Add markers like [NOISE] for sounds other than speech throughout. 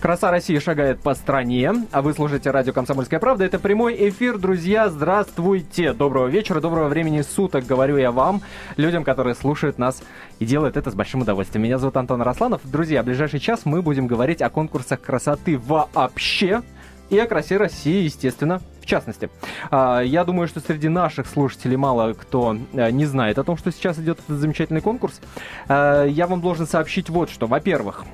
Краса России шагает по стране, а вы слушаете радио «Комсомольская правда». Это прямой эфир, друзья. Здравствуйте. Доброго вечера, доброго времени суток, говорю я вам, людям, которые слушают нас и делают это с большим удовольствием. Меня зовут Антон Росланов. Друзья, в ближайший час мы будем говорить о конкурсах красоты вообще и о красе России, естественно, в частности. А, я думаю, что среди наших слушателей мало кто э, не знает о том, что сейчас идет этот замечательный конкурс. А, я вам должен сообщить вот что. Во-первых,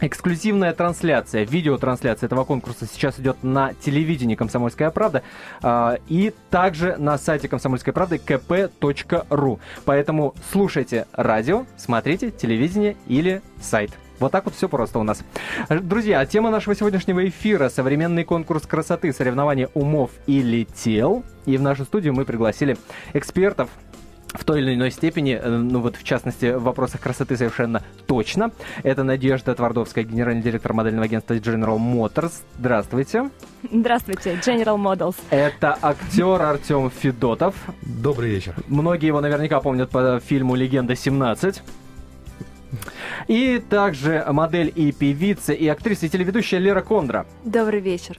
Эксклюзивная трансляция, видеотрансляция этого конкурса сейчас идет на телевидении «Комсомольская правда» э, и также на сайте «Комсомольской правды» kp.ru. Поэтому слушайте радио, смотрите телевидение или сайт. Вот так вот все просто у нас. Друзья, тема нашего сегодняшнего эфира – современный конкурс красоты, соревнования умов или тел. И в нашу студию мы пригласили экспертов, в той или иной степени, э, ну вот в частности в вопросах красоты совершенно точно. Это Надежда Твардовская, генеральный директор модельного агентства General Motors. Здравствуйте. Здравствуйте, General Models. Это актер Артем Федотов. Добрый вечер. Многие его наверняка помнят по фильму «Легенда 17». И также модель и певица, и актриса, и телеведущая Лера Кондра. Добрый вечер.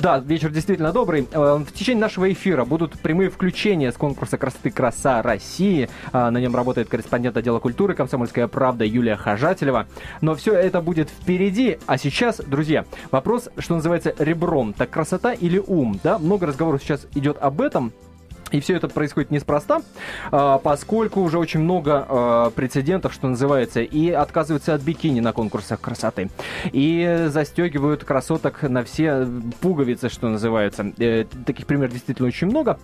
Да, вечер действительно добрый. Э, в течение нашего эфира будут прямые включения с конкурса красоты «Краса России». Э, на нем работает корреспондент отдела культуры «Комсомольская правда» Юлия Хажателева. Но все это будет впереди. А сейчас, друзья, вопрос, что называется ребром. Так красота или ум? Да, много разговоров сейчас идет об этом. И все это происходит неспроста, а, поскольку уже очень много а, прецедентов, что называется, и отказываются от бикини на конкурсах красоты, и застегивают красоток на все пуговицы, что называется. Э, таких примеров действительно очень много.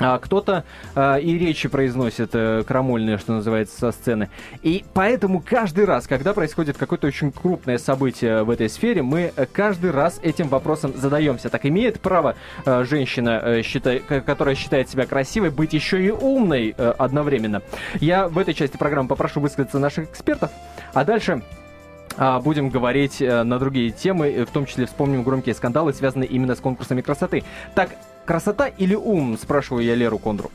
А кто-то э, и речи произносит э, крамольные, что называется, со сцены. И поэтому каждый раз, когда происходит какое-то очень крупное событие в этой сфере, мы каждый раз этим вопросом задаемся. Так имеет право э, женщина, э, считай, которая считает себя красивой, быть еще и умной э, одновременно? Я в этой части программы попрошу высказаться наших экспертов, а дальше а, будем говорить э, на другие темы, в том числе вспомним громкие скандалы, связанные именно с конкурсами красоты. Так, красота или ум, спрашиваю я Леру Кондру.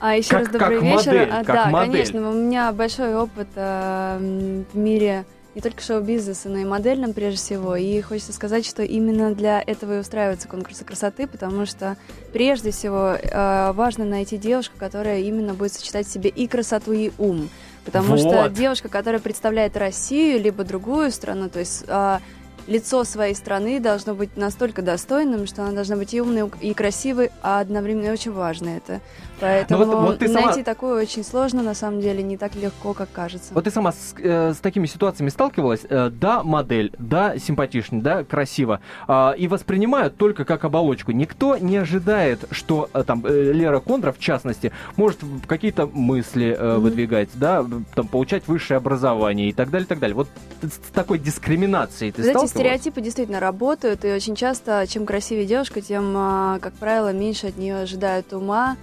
А еще как, раз добрый как вечер. Модель, а, как да, модель. конечно, у меня большой опыт э, в мире не только шоу-бизнеса, но и модельном прежде всего. И хочется сказать, что именно для этого и устраиваются конкурсы красоты, потому что прежде всего э, важно найти девушку, которая именно будет сочетать в себе и красоту, и ум. Потому Вот. что девушка, которая представляет Россию, либо другую страну, то есть а, лицо своей страны должно быть настолько достойным, что она должна быть и умной, и красивой, а одновременно очень важно это. Поэтому Ну вот- вот ты сама- найти такое очень сложно, на самом деле, не так легко, как кажется. Вот ты сама с, э, с такими ситуациями сталкивалась? Э, да, модель, да, симпатичный, да, красиво. А, и воспринимают только как оболочку. Никто не ожидает, что э, там э, Лера Кондра, в частности, может какие-то мысли э, Мгм. выдвигать, да, там, получать высшее образование и так далее, и так далее. Вот с такой дискриминацией ты сталкивалась? Стереотипы действительно работают, и очень часто, чем красивее девушка, тем, а, как правило, меньше от нее ожидают ума.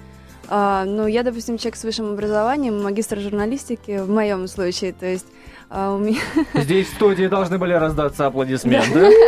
А, Ну, я, допустим, человек с высшим образованием, магистр журналистики в моем случае, то есть а, у меня... [LAUGHS] Здесь в студии должны были раздаться аплодисменты. [LAUGHS]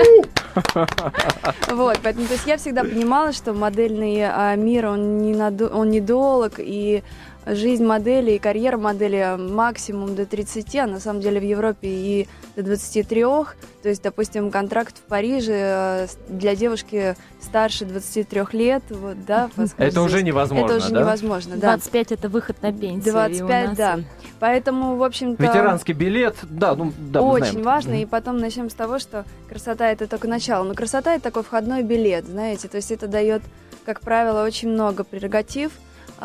Вот, поэтому, то есть я всегда понимала, что модельный а, мир, он, не недолг, и жизнь модели и карьера модели максимум до 30, а на самом деле в Европе и до 23. То есть, допустим, контракт в Париже э, с- для девушки старше 23 лет, вот, да, [LAUGHS] Это уже невозможно, Это уже да? невозможно, да. 25 это выход на пенсию. и у 25, нас да. Поэтому, в общем-то... Ветеранский билет, да, ну, да, Очень знаем. важно. И потом начнем с того, что красота это только начало. Но красота это такой входной билет, знаете. То есть это дает, как правило, очень много прерогатив.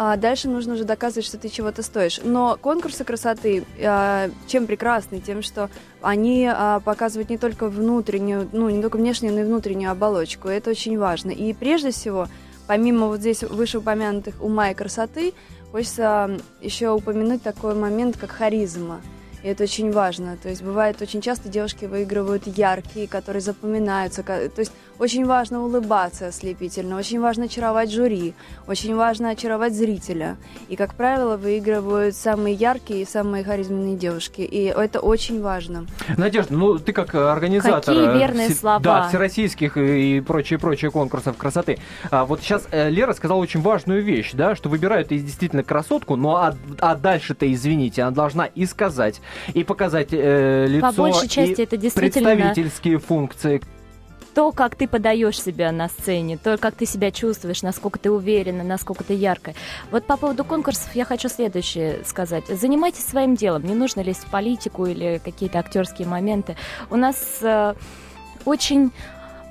А дальше нужно уже доказывать, что ты чего-то стоишь. Но конкурсы красоты а, чем прекрасны? Тем, что они а, показывают не только внутреннюю, ну, не только внешнюю, но и внутреннюю оболочку. Это очень важно. И прежде всего, помимо вот здесь вышеупомянутых ума и красоты, хочется еще упомянуть такой момент, как харизма. И это очень важно. То есть бывает очень часто девушки выигрывают яркие, которые запоминаются. То есть очень важно улыбаться ослепительно, очень важно очаровать жюри, очень важно очаровать зрителя. И, как правило, выигрывают самые яркие и самые харизменные девушки. И это очень важно. Надежда, ну ты как э, организатор... Какие э, верные все- слова. Да, всероссийских и прочие-прочие конкурсов красоты. А вот сейчас э, Лера сказала очень важную вещь, да, что выбирают и действительно красотку, но а, а дальше-то, извините, она должна и сказать, и показать э, лицо, По большей части и это действительно... представительские функции то, как ты подаешь себя на сцене, то, как ты себя чувствуешь, насколько ты уверена, насколько ты яркая. Вот по поводу конкурсов я хочу следующее сказать. Занимайтесь своим делом, не нужно лезть в политику или какие-то актерские моменты. У нас э, очень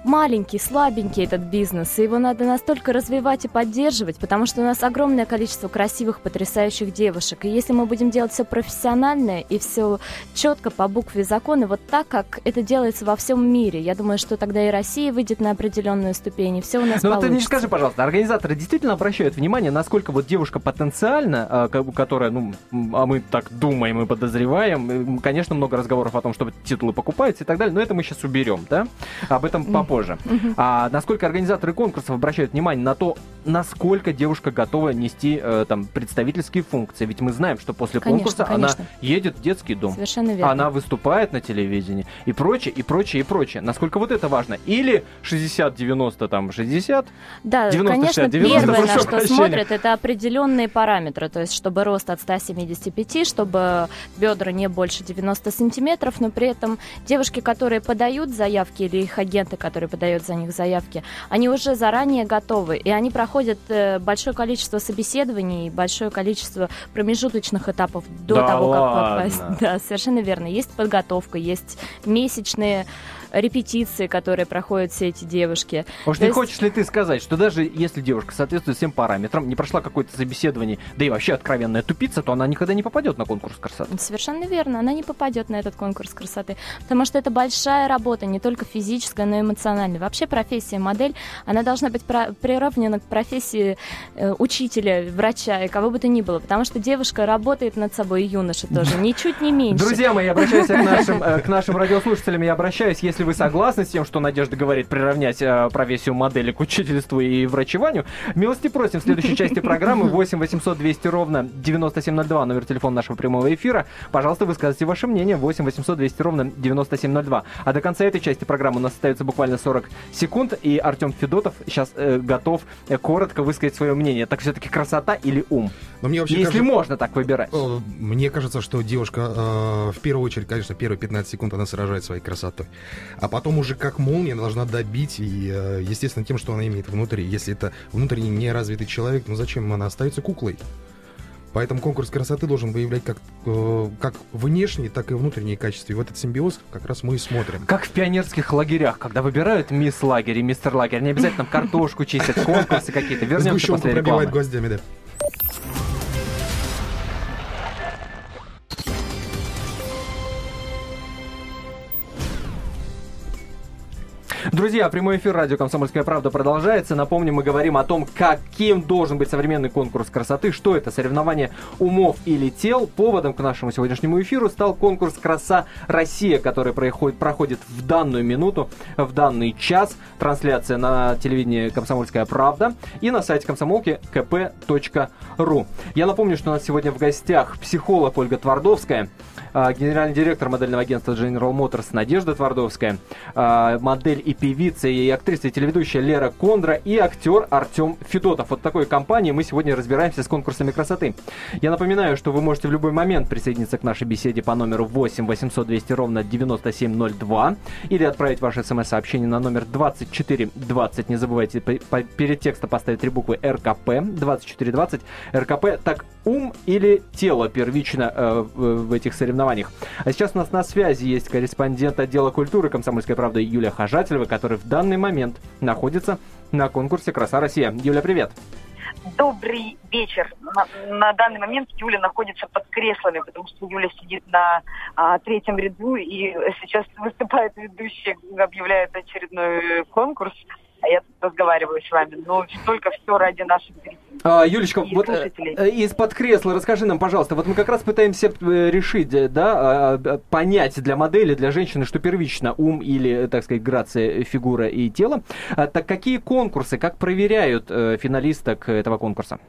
маленький, слабенький этот бизнес, и его надо настолько развивать и поддерживать, потому что у нас огромное количество красивых, потрясающих девушек. И если мы будем делать все профессионально и все четко по букве закона, вот так, как это делается во всем мире, я думаю, что тогда и Россия выйдет на определенную ступень, и все у нас Ну вот ты мне скажи, пожалуйста, организаторы действительно обращают внимание, насколько вот девушка потенциально, а, которая, ну, а мы так думаем и подозреваем, конечно, много разговоров о том, что титулы покупаются и так далее, но это мы сейчас уберем, да? Об этом попозже позже. А насколько организаторы конкурсов обращают внимание на то, насколько девушка готова нести э, там представительские функции? Ведь мы знаем, что после конечно, конкурса конечно. она едет в детский дом. Совершенно верно. Она выступает на телевидении и прочее, и прочее, и прочее. Насколько вот это важно? Или 60-90, там, 60? Да, 90, конечно, 60, 90, первое, на что прощения. смотрят, это определенные параметры. То есть, чтобы рост от 175, чтобы бедра не больше 90 сантиметров, но при этом девушки, которые подают заявки, или их агенты, которые подают за них заявки, они уже заранее готовы, и они проходят э, большое количество собеседований, большое количество промежуточных этапов до Да того, как ладно? попасть. [LAUGHS] Да, совершенно верно. Есть подготовка, есть месячные репетиции, которые проходят все эти девушки. Может, То не есть- хочешь ли ты сказать, что даже если девушка соответствует всем параметрам, не прошла какое-то собеседование, да и вообще откровенная тупица, то она никогда не попадет на конкурс красоты? Совершенно верно, она не попадет на этот конкурс красоты, потому что это большая работа, не только физическая, но и эмоциональная. Вообще профессия модель, она должна быть про- приравнена к профессии э, учителя, врача и кого бы то ни было, потому что девушка работает над собой, и юноша тоже, ничуть не меньше. Друзья мои, я обращаюсь к [LAUGHS] нашим, э, к нашим радиослушателям, я обращаюсь, если вы согласны с тем, что Надежда говорит, приравнять э, профессию модели к учительству и врачеванию, милости просим в следующей части программы 8 800 200 ровно 9702, номер телефона нашего прямого эфира. Пожалуйста, высказывайте ваше мнение 8 800 200 ровно 9702. А до конца этой части программы у нас остается буквально 40 секунд, и Артем Федотов сейчас э, готов э, коротко высказать свое мнение. Так все-таки красота или ум? Но мне вообще Если кажется- можно так выбирать. Э, Мне кажется, что девушка э, в первую очередь, конечно, первые 15 секунд она сражает своей красотой. А потом уже как молния она должна добить, и, э, естественно, тем, что она имеет внутри. Если это внутренне неразвитый человек, ну зачем она остается куклой? Поэтому конкурс красоты должен выявлять как, э, как внешние, так и внутренние качества. И в этот симбиоз как раз мы и смотрим. Как в пионерских лагерях, когда выбирают мисс лагерь и мистер лагерь, не обязательно картошку чистят, конкурсы какие-то. Вернемся после рекламы. гвоздями, да. Друзья, прямой эфир радио «Комсомольская правда» продолжается. Напомню, мы говорим о том, каким должен быть современный конкурс красоты. Что это? Соревнование умов или тел? Поводом к нашему сегодняшнему эфиру стал конкурс «Краса Россия», который проходит, проходит в данную минуту, в данный час. Трансляция на телевидении «Комсомольская правда» и на сайте комсомолки kp.ru. Я напомню, что у нас сегодня в гостях психолог Ольга Твардовская, а, генеральный директор модельного агентства General Motors Надежда Твардовская, а, модель и певица, и актриса, и телеведущая Лера Кондра, и актер Артем Федотов. Вот такой компании мы сегодня разбираемся с конкурсами красоты. Я напоминаю, что вы можете в любой момент присоединиться к нашей беседе по номеру 8 800 200 ровно 9702 или отправить ваше смс-сообщение на номер 2420. Не забывайте перед текстом поставить три буквы РКП 2420. РКП так ум или тело первично э, в этих соревнованиях. А сейчас у нас на связи есть корреспондент отдела культуры «Комсомольской правды» Юлия Хожателева, который в данный момент находится на конкурсе «Краса Россия». Юля, привет! Добрый вечер. На, на данный момент Юля находится под креслами, потому что Юля сидит на а, третьем ряду, и сейчас выступает ведущий, объявляет очередной конкурс, а я тут разговариваю с вами. Но только все ради наших зрителей. А, Юлечка, И вот э, э, из-под кресла расскажи нам, пожалуйста, вот мы как раз пытаемся э, решить, да, а, а, понять для модели, для женщины, что первично ум или, так сказать, грация, фигура и тело. А, так какие конкурсы, как проверяют финалисток этого конкурса?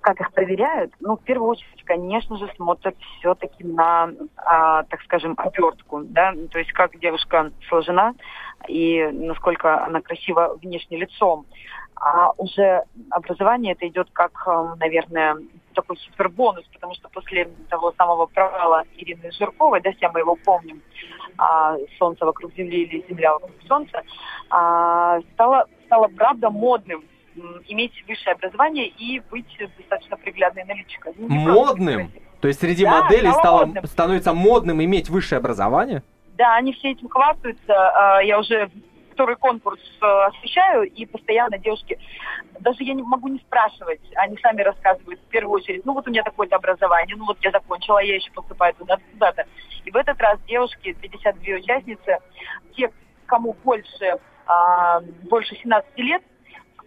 Как их проверяют? Ну, в первую очередь, конечно же, смотрят все-таки на, а, так скажем, обертку, да, то есть как девушка сложена и насколько она красива внешне лицом. А уже образование это идет как, эм, наверное, такой супер бонус, потому что после того самого провала Ирины Жирковой, да, все мы его помним, а, «Солнце вокруг Земли» или «Земля вокруг Солнца», а, стало, стало правда модным иметь высшее образование и быть достаточно приглядной наличкой. Ну, модным? То есть среди да, моделей стало, модным. становится модным иметь высшее образование? Да, они все этим хвастаются. А, я уже второй конкурс э, освещаю, и постоянно девушки, даже я не могу не спрашивать, они сами рассказывают в первую очередь, ну вот у меня такое-то образование, ну вот я закончила, я еще поступаю туда-то, туда-то. И в этот раз девушки, 52 участницы, те, кому больше, а, больше 17 лет,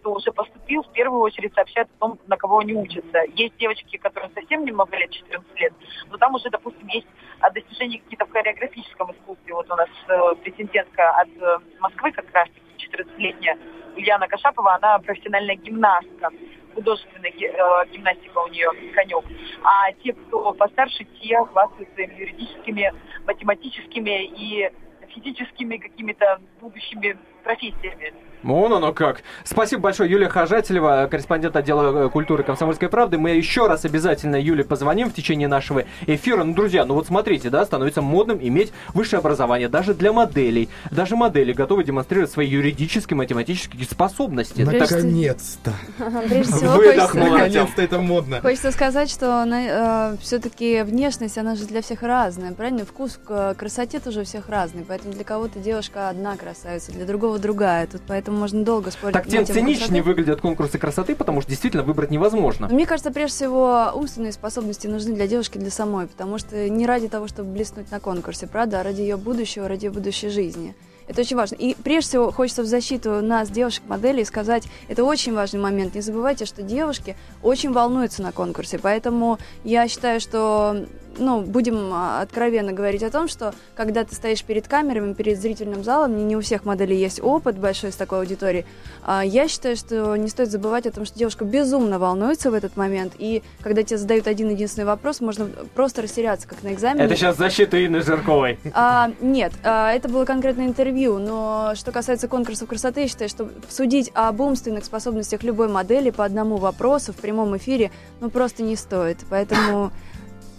кто уже поступил, в первую очередь сообщают о том, на кого они учатся. Есть девочки, которым совсем немного лет, 14 лет, но там уже, допустим, есть достижения какие-то в хореографическом искусстве. Вот у нас э, претендентка от э, Москвы как раз 14-летняя Ульяна Кашапова, она профессиональная гимнастка художественная э, гимнастика у нее конек. А те, кто постарше, те хвастаются юридическими, математическими и физическими какими-то будущими профессиями. Вон оно как. Спасибо большое, Юлия Хожателева, корреспондент отдела э, культуры «Комсомольской правды». Мы еще раз обязательно Юле позвоним в течение нашего эфира. Ну, друзья, ну вот смотрите, да, становится модным иметь высшее образование даже для моделей. Даже модели готовы демонстрировать свои юридические, математические способности. Наконец-то. Наконец-то это модно. Хочется сказать, что э, все-таки внешность, она же для всех разная, правильно? Вкус к красоте тоже у всех разный, поэтому для кого-то девушка одна красавица, для другого другая. Тут поэтому можно долго спорить. Так тем циничнее выглядят конкурсы красоты, потому что действительно выбрать невозможно. Мне кажется, прежде всего, умственные способности нужны для девушки, для самой, потому что не ради того, чтобы блеснуть на конкурсе, правда, а ради ее будущего, ради ее будущей жизни. Это очень важно. И прежде всего хочется в защиту нас, девушек-моделей, сказать, это очень важный момент. Не забывайте, что девушки очень волнуются на конкурсе, поэтому я считаю, что ну, будем а, откровенно говорить о том, что когда ты стоишь перед камерами, перед зрительным залом, не, у всех моделей есть опыт большой с такой аудиторией, а я считаю, что не стоит забывать о том, что девушка безумно волнуется в этот момент, и когда тебе задают один единственный вопрос, можно просто растеряться, как на экзамене. Это сейчас защита Инны Жирковой. А, нет, а, это было конкретное интервью, но что касается конкурсов красоты, я считаю, что судить об умственных способностях любой модели по одному вопросу в прямом эфире, ну, просто не стоит, поэтому [LAUGHS]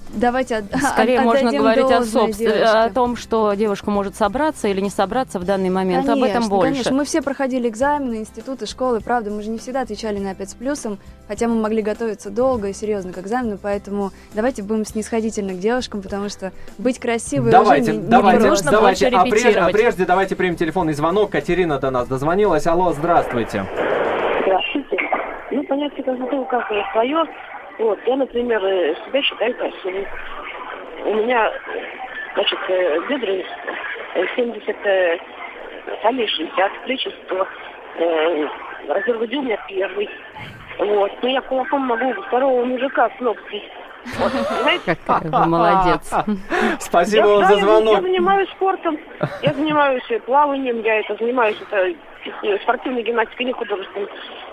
давайте от, Скорее от, можно говорить о, собствен... о том, что девушка может собраться или не собраться в данный момент. Конечно, Об этом больше. Конечно, мы все проходили экзамены, институты, школы, правда, мы же не всегда отвечали на 5 с плюсом, хотя мы могли готовиться долго и серьезно к экзамену, поэтому давайте будем снисходительны к девушкам, потому что быть красивой давайте, уже не, давайте, не нужно давайте, а прежде, а прежде давайте примем телефонный звонок. Катерина до нас дозвонилась. Алло, здравствуйте. Здравствуйте. Ну, понятие красоты у каждого свое. Вот, я, например, э, себя считаю красивой. У меня, значит, э, бедра 70, э, талия 60, плечи 100, разрыв груди у меня первый. Вот. Но я кулаком могу второго мужика с ног вот, Какая вы молодец. [LAUGHS] Спасибо вам за звонок. Я занимаюсь спортом, я занимаюсь плаванием, я это занимаюсь это спортивной гимнастикой, не художественной.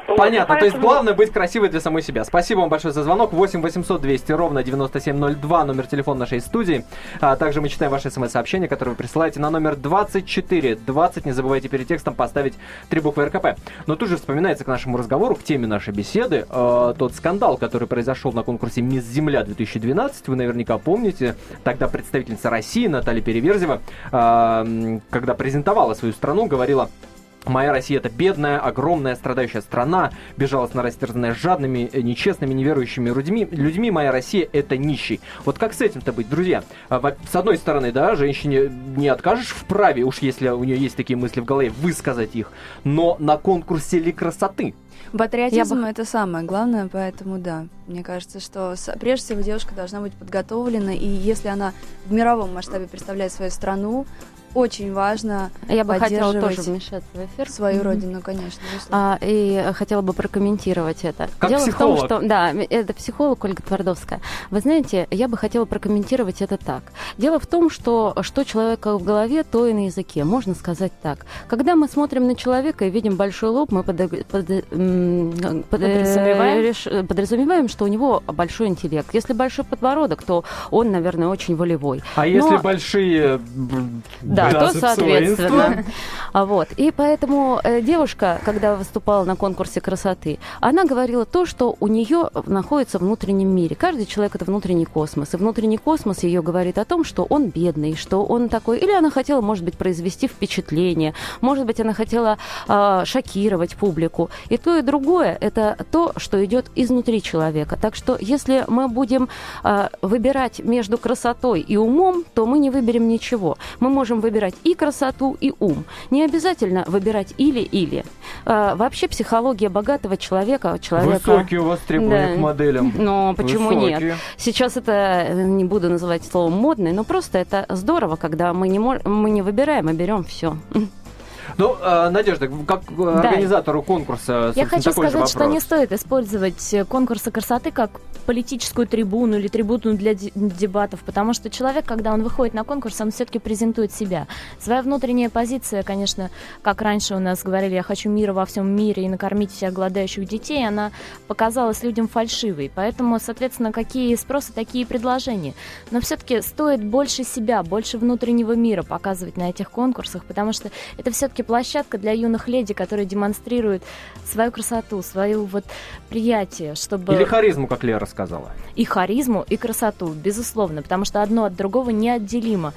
Понятно, поэтому... то есть главное быть красивой для самой себя. Спасибо вам большое за звонок. 8 800 200 ровно 9702, номер телефона нашей студии. А также мы читаем ваши смс-сообщения, которые вы присылаете на номер 24 20. Не забывайте перед текстом поставить три буквы РКП. Но тут же вспоминается к нашему разговору, к теме нашей беседы, э, тот скандал, который произошел на конкурсе «Мисс Земля 2012». Вы наверняка помните, тогда представительница России Наталья Переверзева, э, когда презентовала свою страну, говорила Моя Россия это бедная, огромная, страдающая страна, безжалостно растерзанная жадными, э, нечестными, неверующими людьми. людьми. Моя Россия это нищий. Вот как с этим-то быть, друзья? А, с одной стороны, да, женщине не откажешь в праве, уж если у нее есть такие мысли в голове, высказать их, но на конкурсе ли красоты? Патриотизм бы... это самое главное, поэтому да. Мне кажется, что прежде всего девушка должна быть подготовлена, и если она в мировом масштабе представляет свою страну, очень важно Я бы хотела тоже вмешаться в эфир. Свою mm-hmm. родину, конечно. А, и хотела бы прокомментировать это. Как Дело психолог. в том, что... Да, это психолог Ольга Твардовская. Вы знаете, я бы хотела прокомментировать это так. Дело в том, что что человека в голове, то и на языке. Можно сказать так. Когда мы смотрим на человека и видим большой лоб, мы под, под, под- э, Подразумеваем? реш- подразумеваем, что у него большой интеллект. Если большой подбородок, то он, наверное, очень волевой. А если Но- большие... м, Да, то соответственно. А вот. И поэтому э, девушка, когда выступала на конкурсе красоты, она говорила то, что у нее находится в внутреннем мире. Каждый человек это внутренний космос. И внутренний космос ее говорит о том, что он бедный, что он такой. Или она хотела, может быть, произвести впечатление. Может быть, она хотела а, шокировать публику. И то, и другое это то, что идет изнутри человека. Так что, если мы будем а, выбирать между красотой и умом, то мы не выберем ничего. Мы можем выбирать и красоту, и ум. Не обязательно выбирать или-или. А, вообще психология богатого человека, человека... Высокие у вас требования Да. к моделям. [LAUGHS] Но почему нет? Высокие. Сейчас это, э, не буду называть словом модный, но просто это здорово, когда мы не, мы не выбираем, а берем все. [LAUGHS] Ну, э, Надежда, как э, организатору конкурса, Я хочу сказать, что не стоит использовать э, конкурсы красоты как политическую трибуну или трибуну для де- дебатов, потому что человек, когда он выходит на конкурс, он все-таки презентует себя. Своя внутренняя позиция, конечно, как раньше у нас говорили, я хочу мира во всем мире и накормить всех голодающих детей, она показалась людям фальшивой. Поэтому, соответственно, какие спросы, такие и предложения. Но все-таки стоит больше себя, больше внутреннего мира показывать на этих конкурсах, потому что это все-таки площадка для юных леди, которые демонстрируют свою красоту, свою вот приятие, чтобы Или харизму, как Лера сказала. и харизму, и красоту, безусловно, потому что одно от другого неотделимо.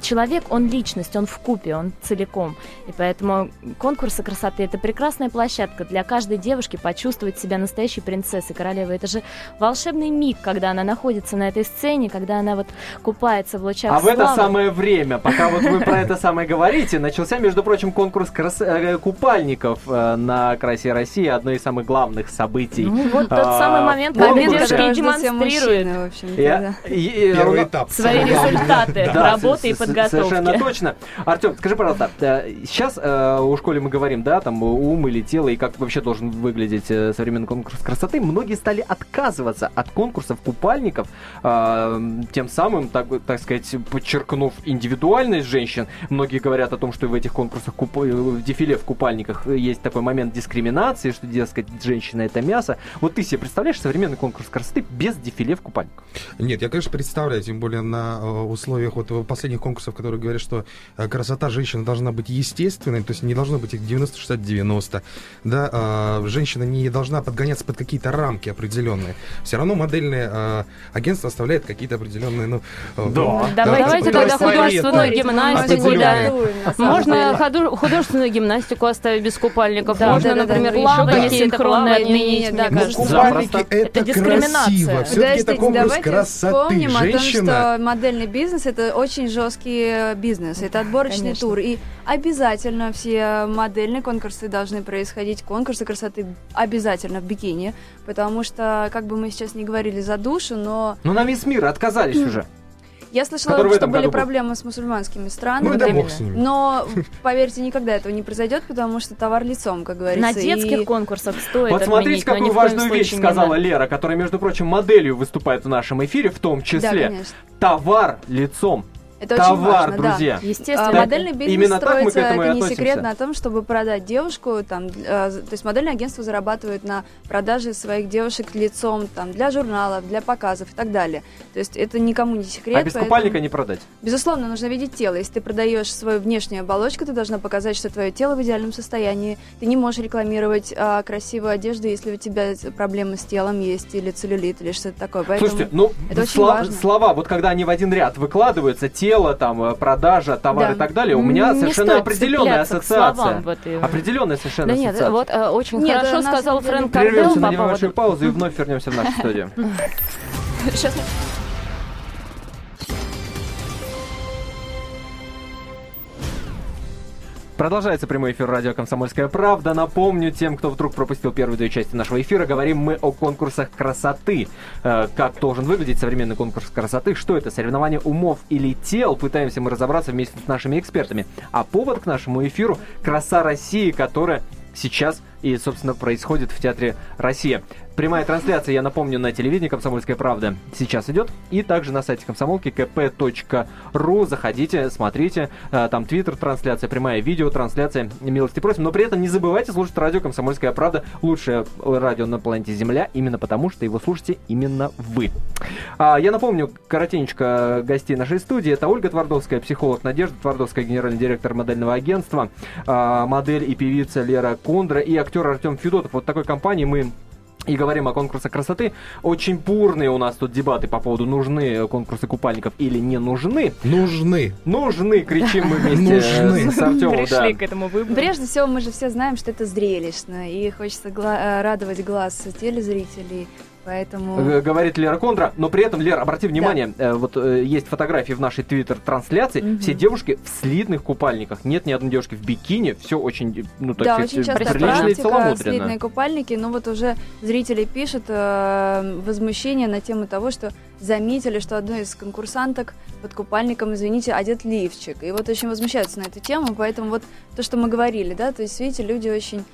Человек, он личность, он в купе, он целиком. И поэтому конкурсы красоты – это прекрасная площадка для каждой девушки почувствовать себя настоящей принцессой, королевой. Это же волшебный миг, когда она находится на этой сцене, когда она вот купается в лучах А в это славы. самое время, пока вот вы про это самое говорите, начался, между прочим, конкурс крас- э, купальников э, на красе России, одно из самых главных событий. Ну, вот тот А, самый момент, когда девушки демонстрируют Первый этап. свои результаты работы и подготовки. Совершенно точно. Артем, скажи, пожалуйста, э, сейчас э, у школе мы говорим, да, там ум или тело, и как вообще должен выглядеть э, современный конкурс красоты. Многие стали отказываться от конкурсов купальников, э, тем самым, так, так сказать, подчеркнув индивидуальность женщин. Многие говорят о том, что в этих конкурсах куп- э, в дефиле в купальниках есть такой момент дискриминации, что, дескать, женщина это мясо. Вот ты себе представляешь современный конкурс красоты без дефиле в купальниках? Нет, я, конечно, представляю, тем более на э, условиях вот э, последних конкурсов, которые говорят, что э, красота женщины должна быть естественной, то есть не должно быть их 90-60-90, да, а, женщина не должна подгоняться под какие-то рамки определенные. Все равно модельное э, агентство оставляет какие-то определенные, ну... э, Да. ну, Давайте да, тогда художественную гимнастику, да. Можно художественную гимнастику оставить без купальников. Да, Можно, да, да, да. например, еще Плавание какие-то синхронное отменить, да, кажется. купальники это, красиво. Все-таки это конкурс давайте красоты. вспомним о том, Женщина... что модельный бизнес это очень жесткий э, бизнес, это отборочный Конечно. тур. И обязательно все модельные конкурсы должны происходить, конкурсы красоты обязательно в бикини, потому что, как бы мы сейчас не говорили за душу, но Ну, на весь мир отказались уже. я слышала, Который что были был. проблемы с мусульманскими Ну, странами. да именно. бог с ними. Но, поверьте, никогда этого не произойдет, потому что товар лицом, как говорится. На детских и- конкурсах стоит Вот смотрите, отменить, но ни какую важную вещь сказала надо. Лера, которая, между прочим, моделью выступает в нашем эфире, в том Да, числе. конечно. Товар лицом. Это очень Товар, важно, да. друзья. Естественно. А, модельный бизнес Именно так мы к строится, это не относимся. секрет, на том, чтобы продать девушку, там, э, то есть модельное агентство зарабатывает на продаже своих девушек лицом, там, для журналов, для показов и так далее. То есть это никому не секрет. А без поэтому- купальника не продать. Безусловно, нужно видеть тело. Если ты продаешь свою внешнюю оболочку, ты должна показать, что твое тело в идеальном состоянии. Ты не можешь рекламировать а, красивую одежду, если у тебя проблемы с телом есть, или целлюлит, или что-то такое. Поэтому... Слушайте, ну, это очень сла- важно. слова, вот когда они в один ряд выкладываются, тело, там, э, продажа, товар Да. и так далее, у меня Не совершенно стоит определенная ассоциация. этой- Определенная совершенно Да нет, ассоциация. вот э, очень Нет, хорошо сказал Фрэнк Кардел Прервемся на по небольшую поводу... паузу и вновь вернемся в нашу студию. [LAUGHS] Сейчас Продолжается прямой эфир радио «Комсомольская правда». Напомню тем, кто вдруг пропустил первые две части нашего эфира, говорим мы о конкурсах красоты. Э, Как должен выглядеть современный конкурс красоты, что это, соревнование умов или тел, пытаемся мы разобраться вместе с нашими экспертами. А повод к нашему эфиру – «Краса России», которая сейчас и, собственно, происходит в Театре «Россия». Прямая трансляция, я напомню, на телевидении «Комсомольская правда» сейчас идет. И также на сайте комсомолки kp.ru. Заходите, смотрите. А, Там твиттер трансляция, прямая видео трансляция. Милости просим. Но при этом не забывайте слушать радио «Комсомольская правда». Лучшее радио на планете Земля. Именно потому, что его слушаете именно вы. А, Я напомню, коротенечко гостей нашей студии. Это Ольга Твардовская, психолог Надежда Твардовская, генеральный директор модельного агентства, а, модель и певица Лера Кондра и актер Артем Федотов. Вот такой компании мы и говорим о конкурсах красоты. Очень бурные у нас тут дебаты по поводу нужны конкурсы купальников или не нужны. Нужны. Нужны, кричим мы вместе [LAUGHS] Нужны. с Артемом. Пришли к этому выбору. Прежде всего, мы же все знаем, что это зрелищно, и хочется гла- э, радовать глаз телезрителей, поэтому... Говорит Лера Кондра, но при этом, Лера, обрати внимание, э, вот э, есть фотографии в нашей твиттер-трансляции, Мгм. все девушки в слитных купальниках, нет ни одной девушки в бикини, все очень, ну, так да, сказать, очень часто прилично и целомудренно. слитные купальники, но вот уже зрители пишут э, возмущение на тему того, что заметили, что одной из конкурсанток под купальником, извините, одет лифчик. И вот очень возмущаются на эту тему, поэтому вот то, что мы говорили, да, то есть, видите, люди очень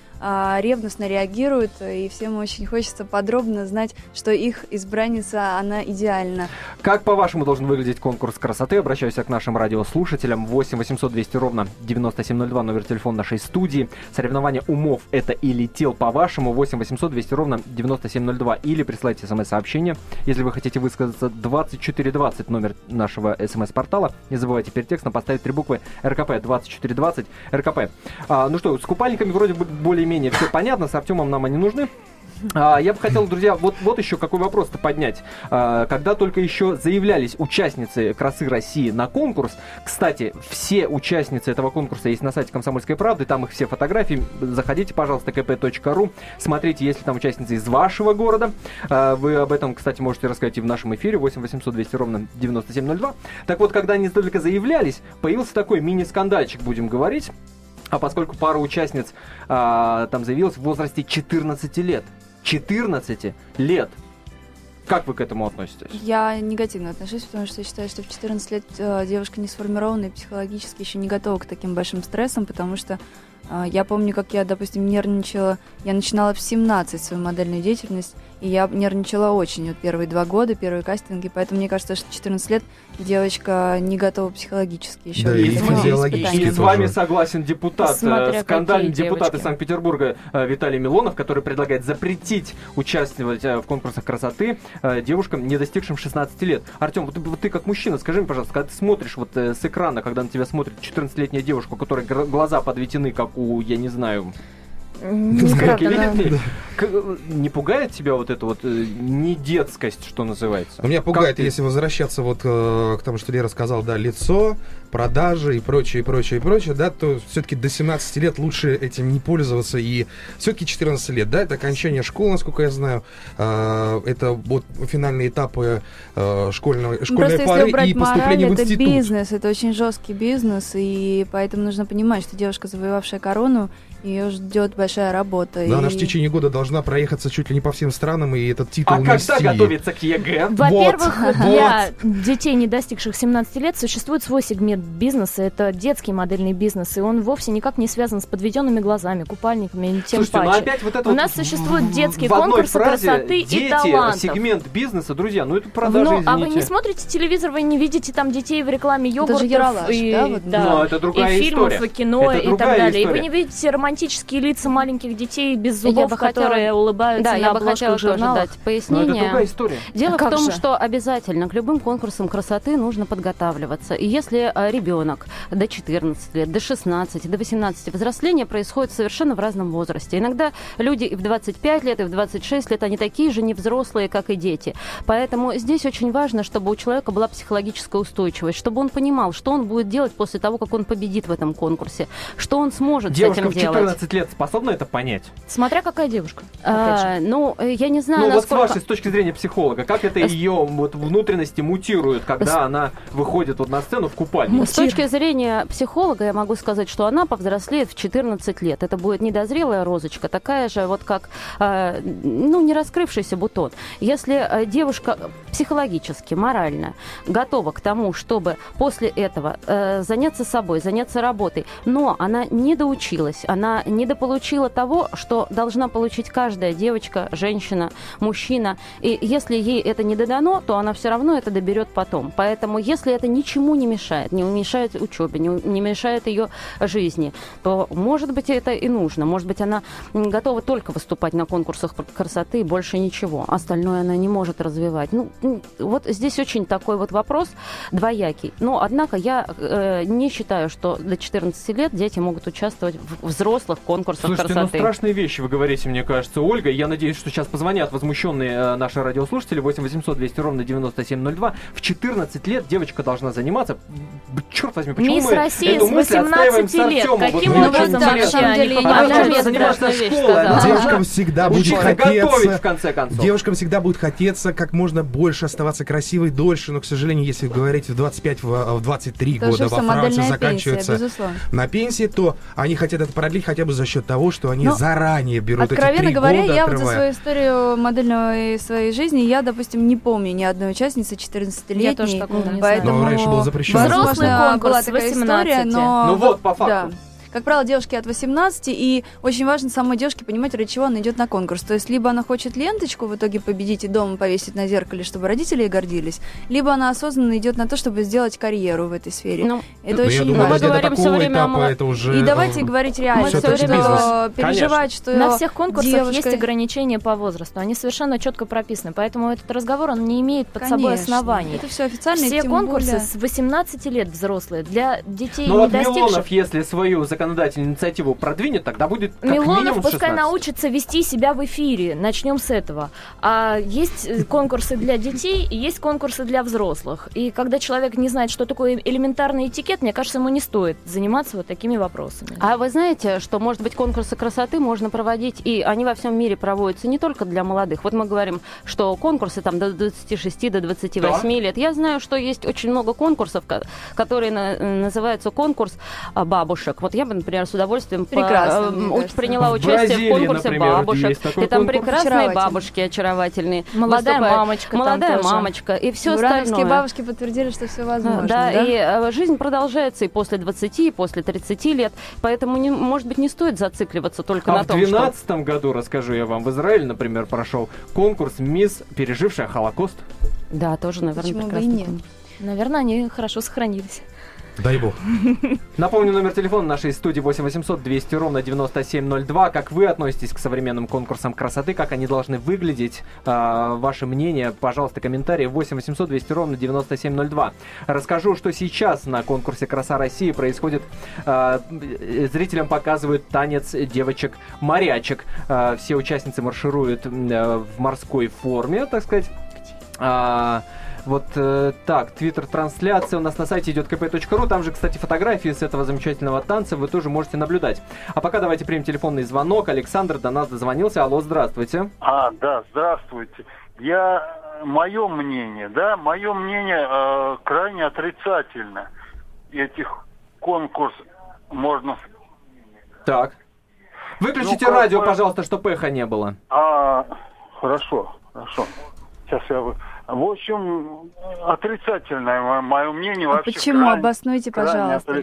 ревностно реагируют, и всем очень хочется подробно знать, что их избранница, она идеальна. Как, по-вашему, должен выглядеть конкурс красоты? Обращаюсь к нашим радиослушателям. 8 800 200 ровно 9702, номер телефона нашей студии. Соревнование умов – это или тел, по-вашему? 8 800 200 ровно 9702. Или присылайте смс-сообщение, если вы хотите высказаться. 2420, номер нашего смс-портала. Не забывайте перед текстом поставить три буквы РКП. 2420 РКП. А, ну что, с купальниками вроде бы более-менее все понятно. С Артемом нам они нужны. А, я бы хотел, друзья, вот, вот еще какой вопрос-то поднять. А, когда только еще заявлялись участницы «Красы России» на конкурс, кстати, все участницы этого конкурса есть на сайте «Комсомольской правды», там их все фотографии. Заходите, пожалуйста, kp.ru, смотрите, есть ли там участницы из вашего города. А, вы об этом, кстати, можете рассказать и в нашем эфире 8 800 200 ровно 9702. Так вот, когда они только заявлялись, появился такой мини-скандальчик, будем говорить. А поскольку пара участниц а, там заявилась в возрасте 14 лет. 14 лет. Как вы к этому относитесь? Я негативно отношусь, потому что я считаю, что в 14 лет э, девушка не сформирована и психологически еще не готова к таким большим стрессам, потому что э, я помню, как я, допустим, нервничала. Я начинала в 17 свою модельную деятельность, и я нервничала очень вот первые два года, первые кастинги, поэтому мне кажется, что в 14 лет девочка не готова психологически еще. Да, и физиологически. И с вами согласен депутат, Смотря э, скандальный какие депутат из Санкт-Петербурга э, Виталий Милонов, который предлагает запретить участвовать э, в конкурсах красоты девушкам, не достигшим 16 лет. Артем, вот, ты- вот ты как мужчина, скажи мне, пожалуйста, когда ты смотришь вот с экрана, когда на тебя смотрит 14-летняя девушка, у которой глаза подведены, как у, я не знаю, [LAUGHS] Неправда, э, не пугает тебя вот эта вот э, не детскость, что называется? Но меня пугает, Как ты- если возвращаться вот э, к тому, что Лера сказал, да, лицо, продажи и прочее, и прочее, и прочее, да, то все-таки до 17 лет лучше этим не пользоваться. И все-таки 14 лет, да, это окончание школы, насколько я знаю. Э, это вот финальные этапы э, школьного, Ну, школьной Просто пары если убрать и мораль, поступление в это институт. бизнес, это очень жесткий бизнес, и поэтому нужно понимать, что девушка, завоевавшая корону, ее ждет большая работа. Да, и... она же в течение года должна проехаться чуть ли не по всем странам и этот титул А когда нести. готовиться к ЕГЭ? Во-первых, Вот, для детей, не достигших 17 лет, существует свой сегмент бизнеса. Это детский модельный бизнес, и он вовсе никак не связан с подведенными глазами, купальниками, и тем Слушайте, ну паче. опять вот это У вот нас одной конкурсы фразе красоты и дети, талантов. сегмент бизнеса, друзья, ну это продажи, Ну, а вы не смотрите телевизор, вы не видите там детей в рекламе Это йогуртов же Ералаш, и, да, вот? Ну, это другая и фильмов, история. и кино, Это и так далее. И история. вы не видите романтические лица маленьких детей без Я зубов, хотела- которые улыбаются Да, на я бы хотела тоже журналов. дать Ну, это пояснение. другая история. Дело А в том, же? что обязательно к любым конкурсам красоты нужно подготавливаться. И если а, ребенок до 14 лет, до 16, до 18, взросление происходит совершенно в разном возрасте. Иногда люди и в 25 лет, и в 26 лет, они такие же невзрослые, как и дети. Поэтому здесь очень важно, чтобы у человека была психологическая устойчивость, чтобы он понимал, что он будет делать после того, как он победит в этом конкурсе, что он сможет Девушка с этим делать. 14 лет способна это понять? Смотря какая девушка. А, ну, э, я не знаю, ну, вот с насколько... вашей, с точки зрения психолога, как это С- ее вот внутренности мутирует, когда она выходит вот на сцену в купальнике? С точки зрения психолога я могу сказать, что она повзрослеет в 14 лет. Это будет недозрелая розочка, такая же вот как, э, ну, не раскрывшийся бутон. Если э, девушка психологически, морально готова к тому, чтобы после этого э, заняться собой, заняться работой, но она не доучилась, она она недополучила того, что должна получить каждая девочка, женщина, мужчина. И если ей это не додано, то она все равно это доберет потом. Поэтому, если это ничему не мешает, не мешает учебе, не, не мешает ее жизни, то, может быть, это и нужно. Может быть, она готова только выступать на конкурсах красоты и больше ничего. Остальное она не может развивать. Ну, вот здесь очень такой вот вопрос двоякий. Но, однако, я э, не считаю, что до 14 лет дети могут участвовать в взрослых конкурсах Слушайте, красоты. ну страшные вещи вы говорите, мне кажется, Ольга. Я надеюсь, что сейчас позвонят возмущенные э, наши радиослушатели 8 800 200 ровно 9702. В 14 лет девочка должна заниматься. Черт возьми, почему Мисс мы России эту с мысль отстаиваем 18 с. Артемом? Каким мне образом деле они Девушкам всегда будет готовить, в хотеться... конце концов. Девушкам всегда будет хотеться как можно больше оставаться красивой дольше, но, к сожалению, если говорить в 25, в в 23 Потому года во Франции заканчивается на пенсии, то они хотят это продлить хотя бы за счет того, что они Ну, заранее берут эти Откровенно три говоря, года, я вот за отрывая. свою историю модельной своей жизни, я, допустим, не помню ни одной участницы 14-летней. Я тоже такого не знаю. поэтому, Но раньше было запрещено. возможно, Взрослый конкурс была такая 18. история, но... Ну вот, по факту. Да. Как правило, девушки от 18, и очень важно самой девушке понимать, ради чего она идет на конкурс. То есть, либо она хочет ленточку в итоге победить и дома повесить на зеркале, чтобы родители ей гордились, либо она осознанно идет на то, чтобы сделать карьеру в этой сфере. Ну, это Но очень я думаю, важно. Мы говорим такого время этапа это уже... И давайте э, говорить реально, Мы что, всё время что переживать, что На всех конкурсах девушка- есть ограничения по возрасту. Они совершенно четко прописаны. Поэтому этот разговор он не имеет под собой Конечно. оснований. Это все официально. Все конкурсы более- с 18 лет взрослые для детей Ну не вот Милонов, достигших. если свою законодательную инициативу продвинет, тогда будет как Милонов минимум пускай 16. научится вести себя в эфире. Начнем с этого. А есть э, конкурсы для детей и есть конкурсы для взрослых. И когда человек не знает, что такое элементарный этикет, мне кажется, ему не стоит заниматься вот такими вопросами. А вы знаете, что, может быть, конкурсы красоты можно проводить, и они во всем мире проводятся не только для молодых. Вот мы говорим, что конкурсы там до 26, до 28 лет. Я знаю, что есть очень много конкурсов, ко- которые на- называются конкурс а, бабушек. Вот я бы, например, с удовольствием по- Прекрасно, э, уч- кажется. приняла В участие Бразилии, в конкурсе например, бабушек. есть такой И там конкурс. прекрасные бабушки очаровательные. Молодая выступают. мамочка там Молодая тоже. мамочка. И все остальное. бабушки подтвердили, что все возможно. Да, да? и э, жизнь продолжается и после 20, и после 30 лет. Поэтому, не, может быть, не стоит зацикливаться только А на в том, что... 2012 году, расскажу я вам, в Израиле, например, прошел конкурс «Мисс, пережившая Холокост». Да, тоже, наверное, Почему бы и нет? Наверное, они хорошо сохранились. Дай бог. [LAUGHS] Напомню, номер телефона нашей студии 8 800 200 ровно 9702. Как вы относитесь к современным конкурсам красоты? Как они должны выглядеть? А, ваше мнение, пожалуйста, комментарии 8 800 200 ровно 9702. Расскажу, что сейчас на конкурсе «Краса России» происходит. э, зрителям показывают танец девочек-морячек. А, все участницы маршируют э, в морской форме, так сказать. Вот э, так, твиттер-трансляция у нас на сайте идет kp.ru. Там же, кстати, фотографии с этого замечательного танца вы тоже можете наблюдать. А пока давайте примем телефонный звонок. Александр до нас дозвонился. Алло, здравствуйте. А, да, здравствуйте. Я, мое мнение, да, мое мнение э, крайне отрицательно. Этих конкурс можно... Так. Выключите Ну, радио, бы- пожалуйста, чтобы эхо не было. А, хорошо, хорошо. Сейчас я... вы- В общем, отрицательное мое мнение. А вообще почему? крайне- Обоснуйте, пожалуйста.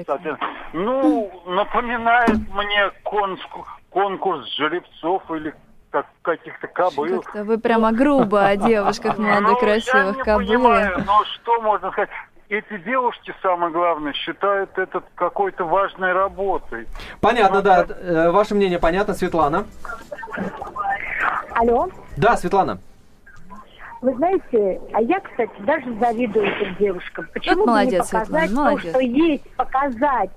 Ну, напоминает мне конску- конкурс жеребцов или как, каких-то кобыл. Как-то вы прямо грубо о девушках молодых, Ну, красивых, я не кобылы. понимаю, но что можно сказать? Эти девушки, самое главное, считают это какой-то важной работой. Понятно, да. Э, Ваше мнение понятно, Светлана. Алло, Да, Светлана. Вы знаете, а я, кстати, даже завидую этим девушкам. Почему Вот бы молодец, не показать Светлана, то, молодец. что есть, показать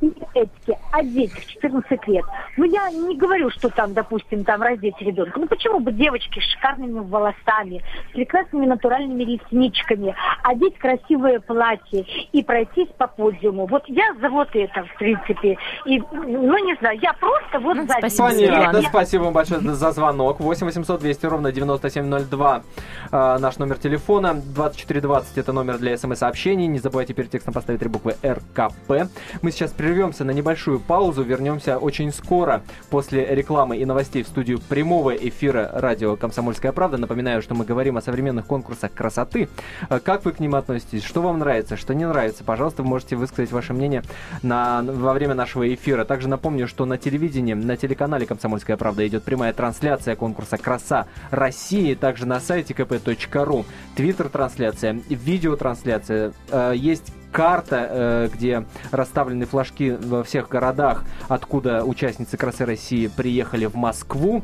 и эти одеть в 14 лет. Ну, я не говорю, что там, допустим, там раздеть ребенка. Ну, почему бы девочки с шикарными волосами, с прекрасными натуральными ресничками, одеть красивое платье и пройтись по подиуму. Вот я за вот это, в принципе. И, ну, не знаю, я просто вот Ну, завидую. спасибо, Понятно, Я- спасибо вам большое за звонок. 8 800 200 ровно 9702. А, наш номер телефона 2420 это номер для смс-сообщений. Не забывайте перед текстом поставить три буквы РКП. Мы сейчас прервемся на небольшую паузу. Вернемся очень скоро после рекламы и новостей в студию прямого эфира радио «Комсомольская правда». Напоминаю, что мы говорим о современных конкурсах красоты. А, как вы к ним относитесь? Что вам нравится? Что не нравится? Пожалуйста, вы можете высказать ваше мнение на, во время нашего эфира. Также напомню, что на телевидении, на телеканале «Комсомольская правда» идет прямая трансляция конкурса «Краса России». Также на сайте kp.ru. Твиттер-трансляция, видеотрансляция. Э, есть карта, э, где расставлены флажки во всех городах, откуда участницы «Красы России» приехали в Москву.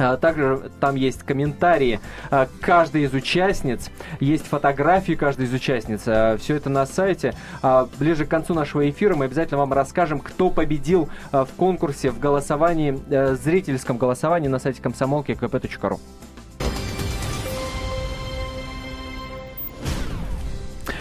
А, также там есть комментарии а, каждой из участниц, есть фотографии каждой из участниц. А, Все это на сайте. Ближе к концу нашего эфира мы обязательно вам расскажем, кто победил в конкурсе в голосовании, э, зрительском голосовании на сайте комсомолки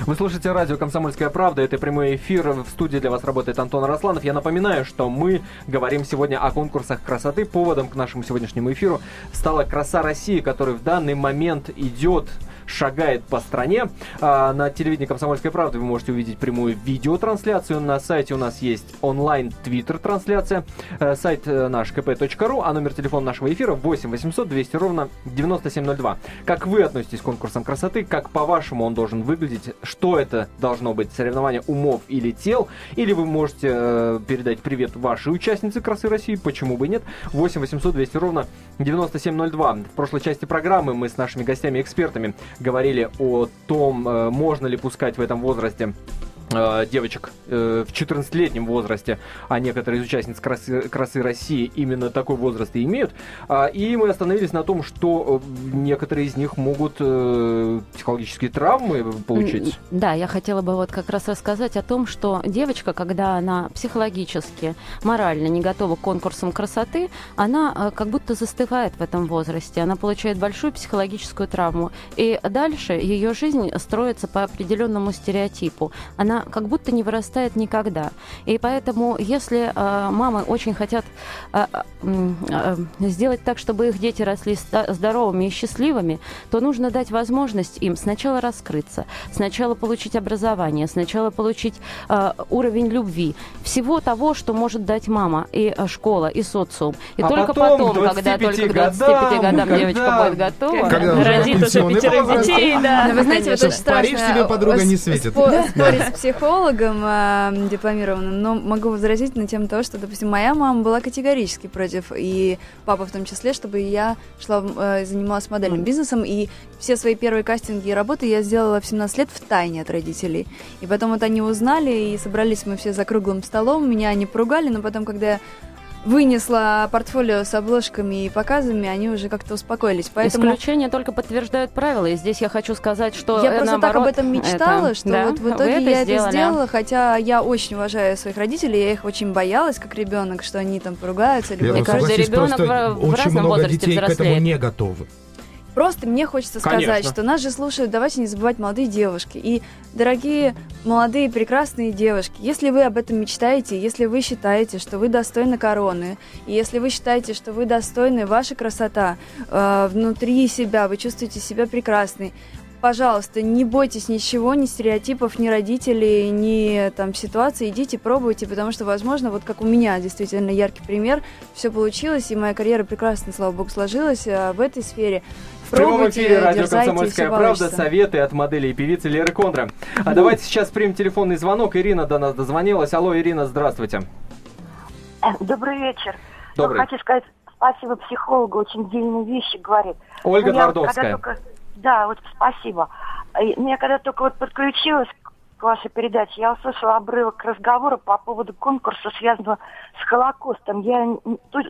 Вы слушаете радио «Комсомольская правда». Это прямой эфир. В студии для вас работает Антон Росланов. Я напоминаю, что мы говорим сегодня о конкурсах красоты. Поводом к нашему сегодняшнему эфиру стала «Краса России», который в данный момент идет шагает по стране. А, на телевидении «Комсомольской правды» вы можете увидеть прямую видеотрансляцию. На сайте у нас есть онлайн твиттер-трансляция. Э, сайт э, наш kp.ru, а номер телефона нашего эфира 8 800 200 ровно 9702. Как вы относитесь к конкурсам красоты? Как по-вашему он должен выглядеть? Что это должно быть? Соревнование умов или тел? Или вы можете э, передать привет вашей участнице «Красы России»? Почему бы нет? 8 800 200 ровно 9702. В прошлой части программы мы с нашими гостями-экспертами говорили о том, э, можно ли пускать в этом возрасте девочек э, в 14-летнем возрасте, а некоторые из участниц красы, красы России именно такой возраст и имеют. А, и мы остановились на том, что э, некоторые из них могут психологические травмы получить. Да, я хотела бы вот как раз рассказать о том, что девочка, когда она психологически, морально не готова к конкурсам красоты, она как будто застывает в этом возрасте. Она получает большую психологическую травму. И дальше ее жизнь строится по определенному стереотипу. Она как будто не вырастает никогда. И поэтому, если э, мамы очень хотят э, э, сделать так, чтобы их дети росли здоровыми и счастливыми, то нужно дать возможность им сначала раскрыться, сначала получить образование, сначала получить э, уровень любви, всего того, что может дать мама и э, школа, и социум. И а только потом, потом когда только к 25 годам, годам когда... девочка будет готова, когда родит уже пятерых детей, да. Вы знаете, вот очень страшно. Париж тебе подруга не светит. Спорить с психологом э, дипломированным, но могу возразить на тему того, что, допустим, моя мама была категорически против, и папа в том числе, чтобы я шла, э, занималась модельным бизнесом, и все свои первые кастинги и работы я сделала в 17 лет в тайне от родителей. И потом вот они узнали, и собрались мы все за круглым столом, меня они поругали, но потом, когда я вынесла портфолио с обложками и показами, они уже как-то успокоились. Поэтому... Исключения только подтверждают правила. И здесь я хочу сказать, что Я просто так об этом мечтала, это... что да, вот в итоге я сделали. это сделала, хотя я очень уважаю своих родителей, я их очень боялась, как ребенок, что они там поругаются. Либо... Я каждый ребенок в, в очень разном много возрасте детей взрослеет. к этому не готовы. Просто мне хочется сказать, Конечно. что нас же слушают, давайте не забывать молодые девушки. И, дорогие молодые прекрасные девушки, если вы об этом мечтаете, если вы считаете, что вы достойны короны, и если вы считаете, что вы достойны, ваша красота э, внутри себя, вы чувствуете себя прекрасной, пожалуйста, не бойтесь ничего, ни стереотипов, ни родителей, ни там ситуации, идите, пробуйте, потому что, возможно, вот как у меня действительно яркий пример, все получилось, и моя карьера прекрасно, слава богу, сложилась а в этой сфере. В прямом эфире радио «Комсомольская правда» советы от модели и певицы Леры Кондра. А давайте сейчас примем телефонный звонок. Ирина до нас дозвонилась. Алло, Ирина, здравствуйте. Добрый вечер. Добрый. Хочу сказать спасибо психологу, очень дельные вещи говорит. Ольга я вот Твардовская. только- Да, вот спасибо. Я когда только вот подключилась к вашей передаче, я услышала обрывок разговора по поводу конкурса, связанного с Холокостом. Я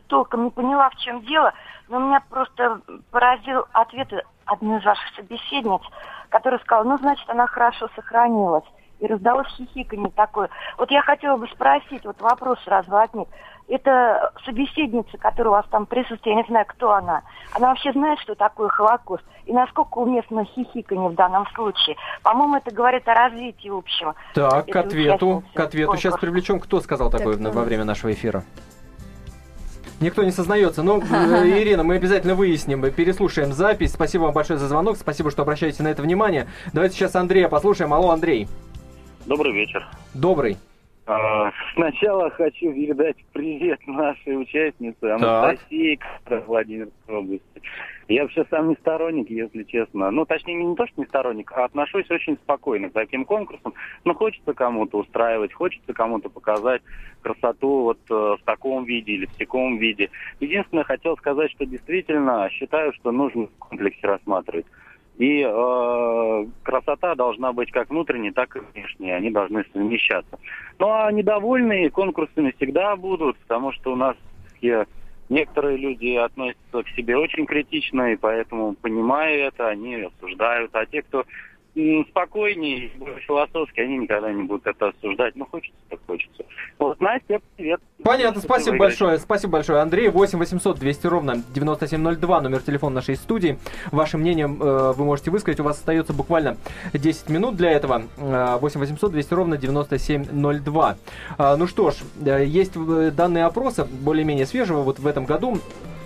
толком не поняла, в чем дело, но меня просто поразил ответ одной из ваших собеседниц, которая сказала, ну, значит, она хорошо сохранилась. И раздалось хихиканье такое. Вот я хотела бы спросить, вот вопрос сразу возник. Это собеседница, которая у вас там присутствует, я не знаю, кто она. Она вообще знает, что такое Холокост? И насколько уместно хихиканье в данном случае? По-моему, это говорит о развитии общего. Так, к ответу. К ответу сейчас привлечем. Кто сказал такое Так, во время нашего эфира? Никто не сознается. Но, э, [LAUGHS] Ирина, мы обязательно выясним, переслушаем запись. Спасибо вам большое за звонок, спасибо, что обращаете на это внимание. Давайте сейчас Андрея послушаем. Алло, Андрей. Добрый вечер. Добрый. А, Сначала хочу передать привет нашей участнице Анастасии, в Владимирской области. Я вообще сам не сторонник, если честно. Ну, точнее, не то, что не сторонник, а отношусь очень спокойно к таким конкурсам. Но хочется кому-то устраивать, хочется кому-то показать красоту вот э, в таком виде или в таком виде. Единственное, хотел сказать, что действительно считаю, что нужно в комплексе рассматривать. И э, красота должна быть как внутренней, так и внешней. Они должны совмещаться. Ну а недовольные конкурсами всегда будут, потому что у нас некоторые люди относятся к себе очень критично, и поэтому, понимая это, они осуждают. А те, кто спокойнее, более философски, они никогда не будут это осуждать. Ну, хочется, так хочется. Вот, Настя, привет. Понятно, спасибо большое. Спасибо большое, Андрей. 8 800 200 ровно 9702, номер телефона нашей студии. Ваше мнение э, вы можете высказать. У вас остается буквально 10 минут для этого. Э, 8 800 200 ровно 9702. Э, ну что ж, э, есть э, данные опроса, более-менее свежего, вот в этом году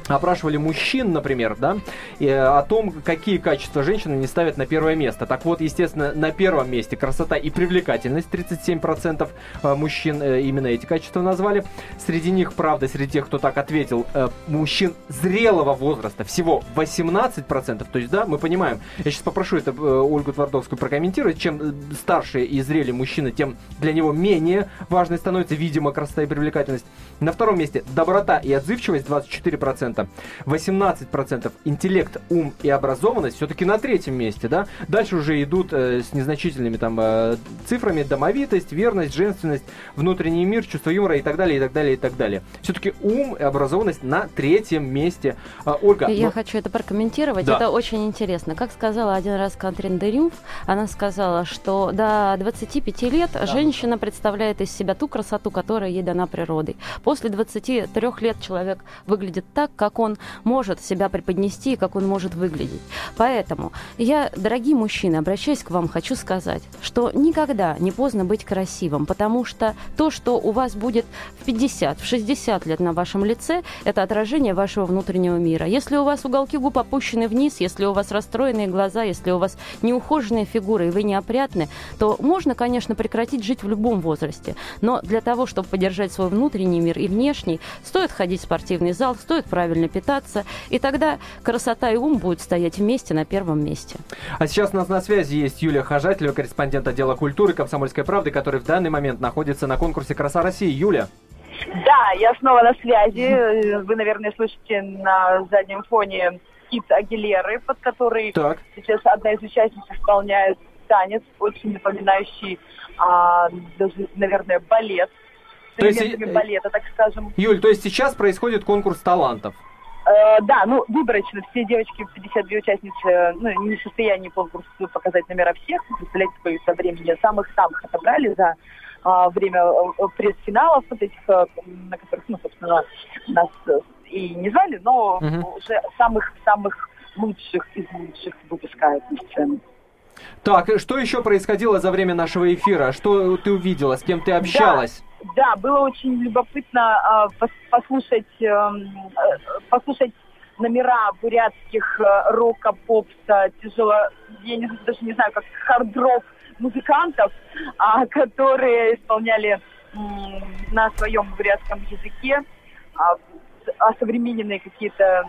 опрашивали мужчин, например, да, и, э, о том, какие качества женщины не ставят на первое место. Так вот, естественно, на первом месте красота и привлекательность. 37% э, мужчин э, именно эти качества назвали. Среди них, правда, среди тех, кто так ответил, мужчин зрелого возраста всего 18%. То есть, да, мы понимаем. Я сейчас попрошу это Ольгу Твардовскую прокомментировать. Чем старше и зрелее мужчина, тем для него менее важной становится, видимо, красота и привлекательность. На втором месте доброта и отзывчивость 24%. 18% интеллект, ум и образованность все-таки на третьем месте, да. Дальше уже идут э, с незначительными там э, цифрами домовитость, верность, женственность, внутренний мир, чувство юмора и так далее, и так далее, и так далее. Все-таки ум и образованность на третьем месте. А, Ольга, Я ну- хочу это прокомментировать. Да. Это очень интересно. Как сказала один раз Катрин Дерюф, она сказала, что до 25 лет женщина представляет из себя ту красоту, которая ей дана природой. После 23 лет человек выглядит так, как он может себя преподнести и как он может выглядеть. Поэтому я, дорогие мужчины, обращаясь к вам, хочу сказать, что никогда не поздно быть красивым, потому что то, что у вас будет в 50, в 60 лет на вашем лице, это отражение вашего внутреннего мира. Если у вас уголки губ опущены вниз, если у вас расстроенные глаза, если у вас неухоженная фигура и вы неопрятны, то можно, конечно, прекратить жить в любом возрасте. Но для того, чтобы поддержать свой внутренний мир и внешний, стоит ходить в спортивный зал, стоит правильно питаться, и тогда красота и ум будут стоять вместе на первом месте. А сейчас у нас на связи есть Юлия Хожателева, корреспондент отдела культуры «Комсомольской правды», который в данный момент находится на конкурсе «Краса России». Юля. Да, я снова на связи. Вы, наверное, слышите на заднем фоне хит Агилеры, под который Так. сейчас одна из участниц исполняет танец, очень напоминающий, а, даже, наверное, балет. То есть, элементами э, балета, так скажем. Юль, то есть сейчас происходит конкурс талантов. Э, да, ну, выборочно. Все девочки, 52 участницы, ну, не в состоянии конкурса показать номера всех. Представляете, сколько времени самых-самых отобрали за а, время э, пресс-финалов вот этих, э, на которых, ну, собственно, нас э, и не звали, но Мгм. уже самых-самых лучших из лучших выпускают на сцену. Так, и что еще происходило за время нашего эфира? Что ты увидела? С кем ты общалась? Да, было очень любопытно пос- послушать, эм, э, послушать номера бурятских э, рока, попса, тяжело, я не, даже не знаю, как хард-рок музыкантов, а, которые исполняли на своем бурятском языке а, осовремененные какие-то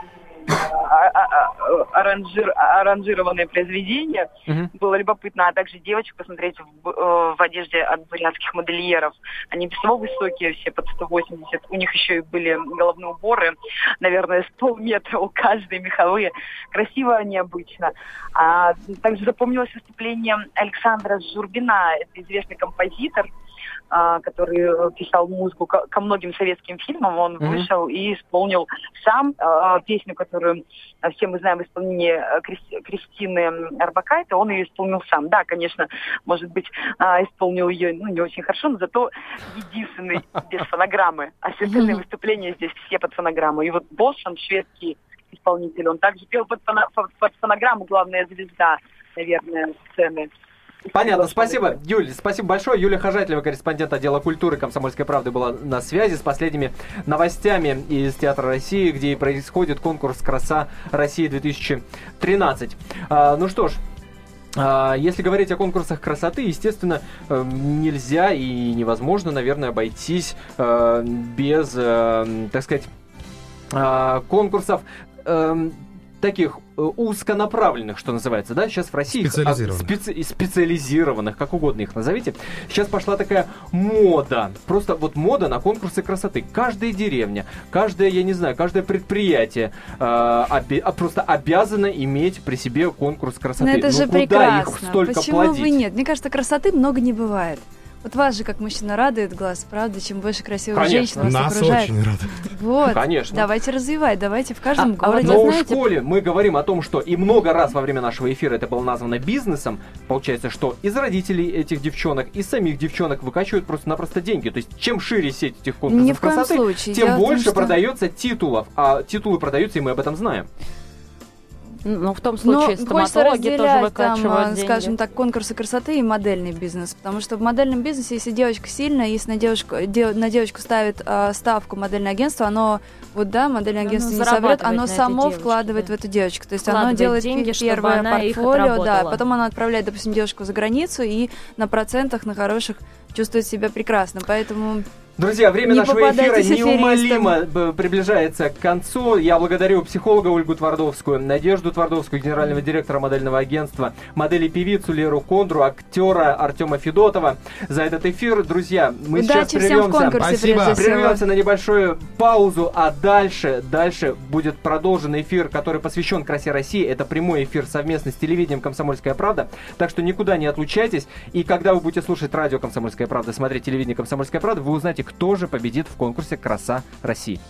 аранжир- аранжированные произведения. Мгм. Было любопытно, а также девочек посмотреть в, э, в одежде от бурятских модельеров. Они без того высокие, все под 180. У них еще и были головные уборы, наверное, с полметра у каждой меховые. Красиво, необычно. А также запомнилось выступление Александра Журбина, это известный композитор, а, который э, писал музыку ко, многим советским фильмам. Он Мгм. вышел и исполнил сам а, песню, которую а, все мы знаем в исполнении э, Крис- Кристины Арбакайте. Он ее исполнил сам. Да, конечно, может быть, а, исполнил ее ну, не очень хорошо, но зато единственный [LAUGHS] без фонограммы. А все остальные выступления здесь все под фонограмму. И вот Бошан, шведский исполнитель, он также пел под фонограмму «Главная звезда», наверное, сцены. Понятно, спасибо, Юль, спасибо большое. Юлия Хожателева, корреспондент отдела культуры «Комсомольской правды» была на связи с последними новостями из Театра России, где происходит конкурс «Краса России-2013». А, ну что ж, а, если говорить о конкурсах красоты, естественно, э, нельзя и невозможно, наверное, обойтись э, без, э, так сказать, а, конкурсов эм, таких узконаправленных, что называется, да, сейчас в России... Специализированных. Специ, специализированных, как угодно их назовите. Сейчас пошла такая мода, просто вот мода на конкурсы красоты. Каждая деревня, каждое, я не знаю, каждое предприятие э, оби, а просто обязано иметь при себе конкурс красоты. Но это ну, же куда прекрасно. их столько Почему плодить? бы нет? Мне кажется, красоты много не бывает. Вот вас же, как мужчина, радует глаз, правда? Чем больше красивых Конечно. женщин вас Нас окружает. очень рады. Вот. Конечно. Давайте развивать, давайте в каждом А- а вот городе. Но вы в знаете- школе мы говорим о том, что и много раз во время нашего эфира это было названо бизнесом. Получается, что из родителей этих девчонок, из самих девчонок выкачивают просто-напросто деньги. То есть, чем шире сеть этих конкурсов Ни в коем красоты, случае. тем Дело в том, больше что- продается титулов. А титулы продаются, и мы об этом знаем. Ну, в том Но случае хочется стоматологи тоже разделять, там, выкачивают а, деньги. скажем так, конкурсы красоты и модельный бизнес. Потому что в модельном бизнесе, если девочка сильная, если на девушку, де- на девочку ставит а, ставку модельное агентство, оно, вот да, модельное Оно агентство не зарабатывает соберет, на оно само девочке, вкладывает да. в эту девочку. То есть Вкладывает оно делает деньги, первое портфолио, да, потом оно отправляет, допустим, девушку за границу и на процентах, на хороших чувствует себя прекрасно. Поэтому Друзья, время Не нашего эфира неумолимо б- приближается к концу. Я благодарю психолога Ольгу Твардовскую, Надежду Твардовскую, генерального директора модельного агентства, модели певицу Леру Кондру, актера Артема Федотова за этот эфир. Друзья, мы сейчас удачи всем в прервемся. Спасибо. Прервемся на небольшую паузу, а дальше, дальше будет продолжен эфир, который посвящен красе России. Это прямой эфир совместно с телевидением «Комсомольская правда». Так что никуда не отлучайтесь. И когда вы будете слушать радио «Комсомольская правда», смотреть телевидение «Комсомольская правда», вы узнаете, кто же победит в конкурсе «Краса России».